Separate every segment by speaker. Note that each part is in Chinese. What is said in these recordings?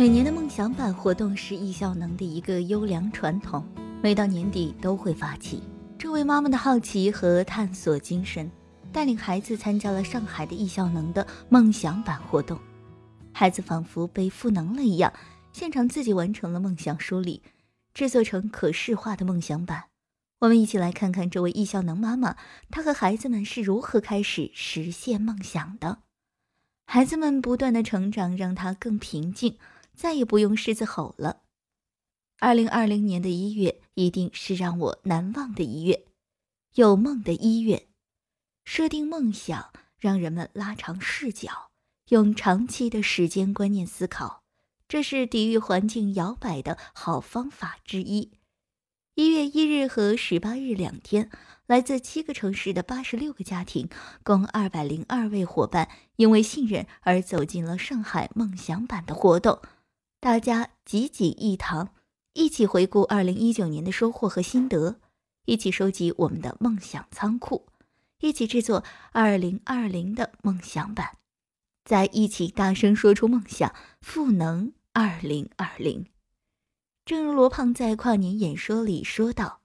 Speaker 1: 每年的梦想版活动是易效能的一个优良传统，每到年底都会发起。这位妈妈的好奇和探索精神，带领孩子参加了上海的易效能的梦想版活动。孩子仿佛被赋能了一样，现场自己完成了梦想梳理，制作成可视化的梦想版。我们一起来看看这位易效能妈妈，她和孩子们是如何开始实现梦想的。孩子们不断的成长，让她更平静。再也不用狮子吼了。二零二零年的一月一定是让我难忘的一月，有梦的一月，设定梦想，让人们拉长视角，用长期的时间观念思考，这是抵御环境摇摆的好方法之一。一月一日和十八日两天，来自七个城市的八十六个家庭，共二百零二位伙伴，因为信任而走进了上海梦想版的活动。大家济济一堂，一起回顾二零一九年的收获和心得，一起收集我们的梦想仓库，一起制作二零二零的梦想版，在一起大声说出梦想，赋能二零二零。正如罗胖在跨年演说里说道：“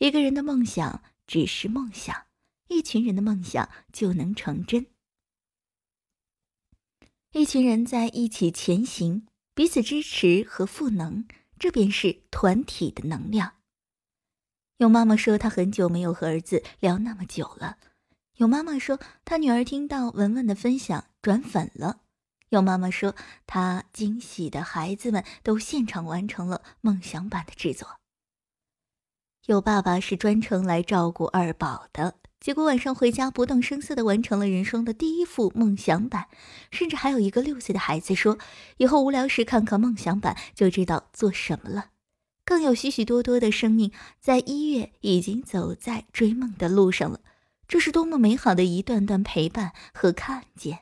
Speaker 1: 一个人的梦想只是梦想，一群人的梦想就能成真。一群人在一起前行。”彼此支持和赋能，这便是团体的能量。有妈妈说，她很久没有和儿子聊那么久了；有妈妈说，她女儿听到文文的分享转粉了；有妈妈说，她惊喜的孩子们都现场完成了梦想版的制作。有爸爸是专程来照顾二宝的。结果晚上回家，不动声色地完成了人生的第一幅梦想版，甚至还有一个六岁的孩子说：“以后无聊时看看梦想版，就知道做什么了。”更有许许多多的生命在一月已经走在追梦的路上了，这是多么美好的一段段陪伴和看见。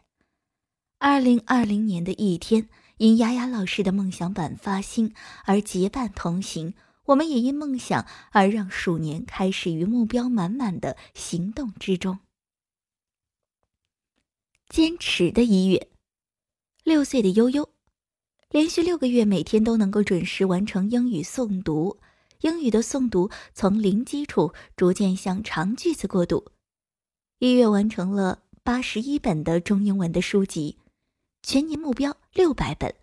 Speaker 1: 二零二零年的一天，因雅雅老师的梦想版发新而结伴同行。我们也因梦想而让鼠年开始于目标满满的行动之中。坚持的一月，六岁的悠悠，连续六个月每天都能够准时完成英语诵读。英语的诵读从零基础逐渐向长句子过渡。一月完成了八十一本的中英文的书籍，全年目标六百本，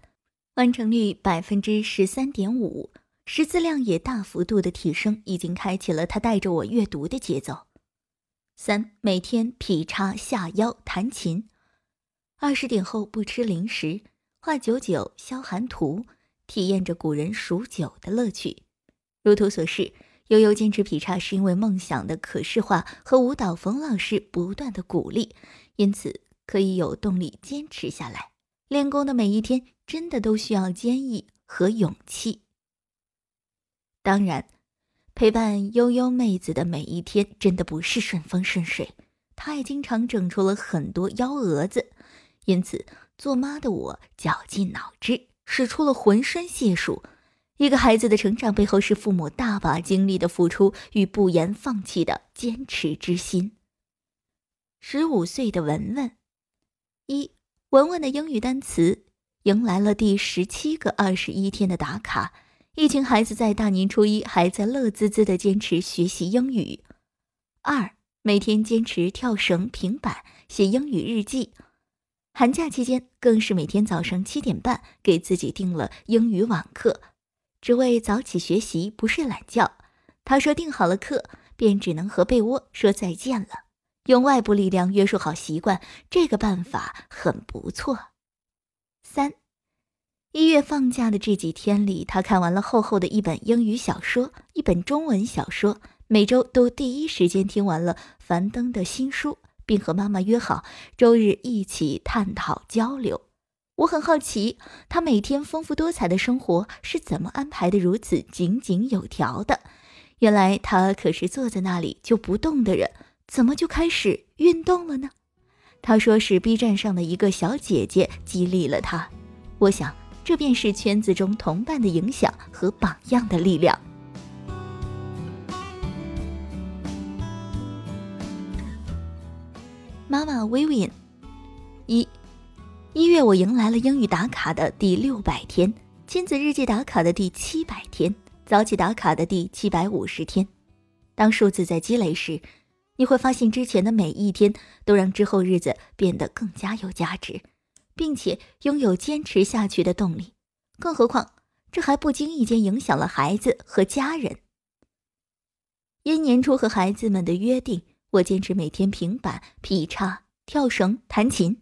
Speaker 1: 完成率百分之十三点五。识字量也大幅度的提升，已经开启了他带着我阅读的节奏。三每天劈叉下腰弹琴，二十点后不吃零食，画九九消寒图，体验着古人数九的乐趣。如图所示，悠悠坚持劈叉是因为梦想的可视化和舞蹈冯老师不断的鼓励，因此可以有动力坚持下来。练功的每一天真的都需要坚毅和勇气。当然，陪伴悠悠妹子的每一天真的不是顺风顺水，她也经常整出了很多幺蛾子。因此，做妈的我绞尽脑汁，使出了浑身解数。一个孩子的成长背后，是父母大把精力的付出与不言放弃的坚持之心。十五岁的文文，一文文的英语单词迎来了第十七个二十一天的打卡。一群孩子在大年初一还在乐滋滋的坚持学习英语。二，每天坚持跳绳、平板、写英语日记。寒假期间更是每天早上七点半给自己定了英语网课，只为早起学习，不睡懒觉。他说定好了课，便只能和被窝说再见了。用外部力量约束好习惯，这个办法很不错。三。一月放假的这几天里，他看完了厚厚的一本英语小说，一本中文小说，每周都第一时间听完了樊登的新书，并和妈妈约好周日一起探讨交流。我很好奇，他每天丰富多彩的生活是怎么安排的如此井井有条的？原来他可是坐在那里就不动的人，怎么就开始运动了呢？他说是 B 站上的一个小姐姐激励了他。我想。这便是圈子中同伴的影响和榜样的力量。妈妈 Vivian，一，一月，我迎来了英语打卡的第六百天，亲子日记打卡的第七百天，早起打卡的第七百五十天。当数字在积累时，你会发现之前的每一天都让之后日子变得更加有价值，并且拥有坚持下去的动力。更何况，这还不经意间影响了孩子和家人。因年初和孩子们的约定，我坚持每天平板、劈叉、跳绳、弹琴。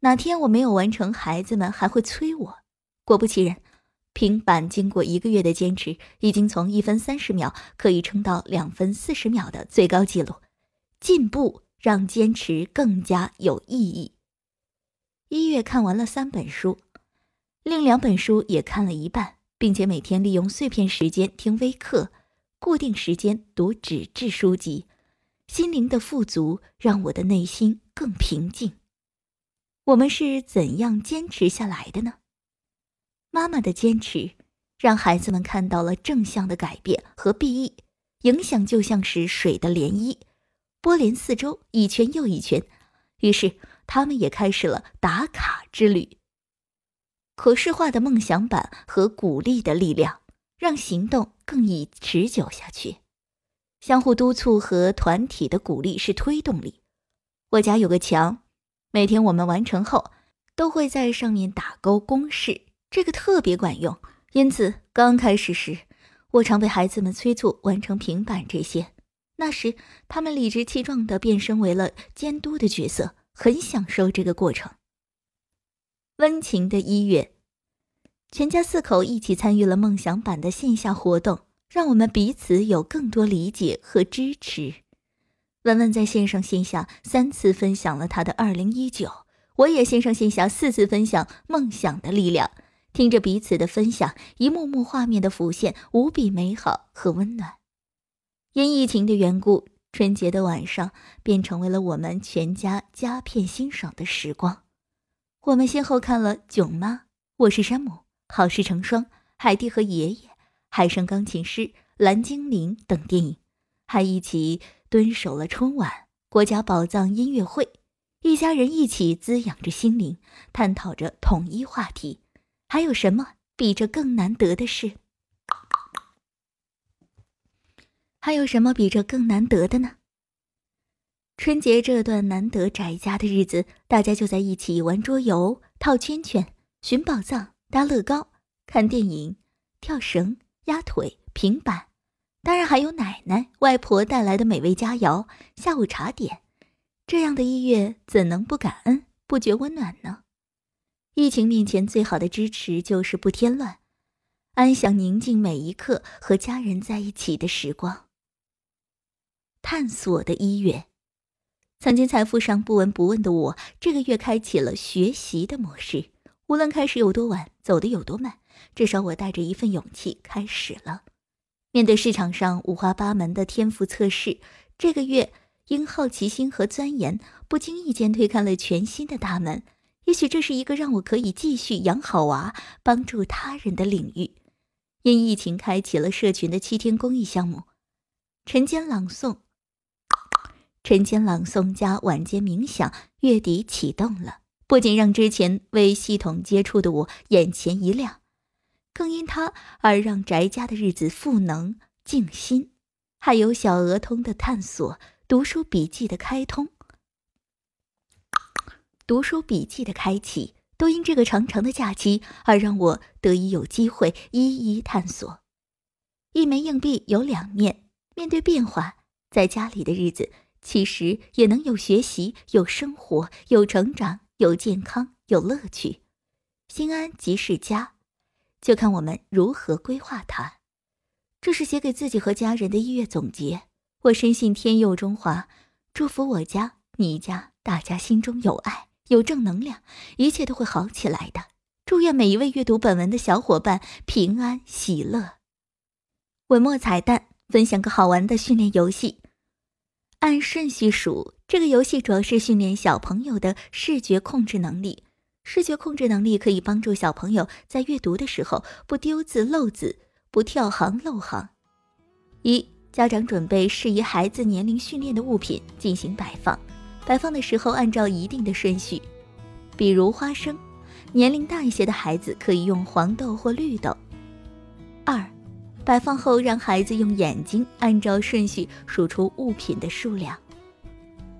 Speaker 1: 哪天我没有完成，孩子们还会催我。果不其然，平板经过一个月的坚持，已经从一分三十秒可以撑到两分四十秒的最高纪录。进步让坚持更加有意义。一月看完了三本书，另两本书也看了一半，并且每天利用碎片时间听微课，固定时间读纸质书籍。心灵的富足让我的内心更平静。我们是怎样坚持下来的呢？妈妈的坚持，让孩子们看到了正向的改变和裨益，影响就像是水的涟漪，波连四周，一圈又一圈。于是，他们也开始了打卡之旅。可视化的梦想版和鼓励的力量，让行动更易持久下去。相互督促和团体的鼓励是推动力。我家有个墙。每天我们完成后，都会在上面打勾公式，这个特别管用。因此，刚开始时，我常被孩子们催促完成平板这些。那时，他们理直气壮地变身为了监督的角色，很享受这个过程。温情的一月，全家四口一起参与了梦想版的线下活动，让我们彼此有更多理解和支持。文文在线上线下三次分享了他的二零一九，我也线上线下四次分享梦想的力量。听着彼此的分享，一幕幕画面的浮现，无比美好和温暖。因疫情的缘故，春节的晚上便成为了我们全家佳片欣赏的时光。我们先后看了《囧妈》《我是山姆》《好事成双》《海蒂和爷爷》《海上钢琴师》《蓝精灵》等电影，还一起。蹲守了春晚国家宝藏音乐会，一家人一起滋养着心灵，探讨着统一话题。还有什么比这更难得的事？还有什么比这更难得的呢？春节这段难得宅家的日子，大家就在一起玩桌游、套圈圈、寻宝藏、搭乐高、看电影、跳绳、压腿、平板。当然还有奶奶、外婆带来的美味佳肴、下午茶点，这样的一月怎能不感恩、不觉温暖呢？疫情面前，最好的支持就是不添乱，安享宁静每一刻和家人在一起的时光。探索的一月，曾经财富上不闻不问的我，这个月开启了学习的模式。无论开始有多晚，走的有多慢，至少我带着一份勇气开始了。面对市场上五花八门的天赋测试，这个月因好奇心和钻研，不经意间推开了全新的大门。也许这是一个让我可以继续养好娃、帮助他人的领域。因疫情开启了社群的七天公益项目，晨间朗诵、晨间朗诵加晚间冥想，月底启动了。不仅让之前未系统接触的我眼前一亮。更因它而让宅家的日子赋能静心，还有小鹅通的探索、读书笔记的开通、读书笔记的开启，都因这个长长的假期而让我得以有机会一一探索。一枚硬币有两面，面对变化，在家里的日子其实也能有学习、有生活、有成长、有健康、有乐趣。心安即是家。就看我们如何规划它。这是写给自己和家人的一月总结。我深信天佑中华，祝福我家、你家，大家心中有爱，有正能量，一切都会好起来的。祝愿每一位阅读本文的小伙伴平安喜乐。文末彩蛋，分享个好玩的训练游戏。按顺序数，这个游戏主要是训练小朋友的视觉控制能力。视觉控制能力可以帮助小朋友在阅读的时候不丢字漏字，不跳行漏行。一、家长准备适宜孩子年龄训练的物品进行摆放，摆放的时候按照一定的顺序。比如花生。年龄大一些的孩子可以用黄豆或绿豆。摆放后让孩子用眼睛按照顺序数出物品的数量。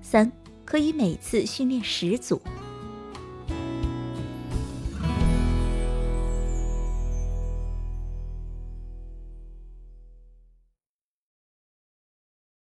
Speaker 1: 三，可以每次训练十组，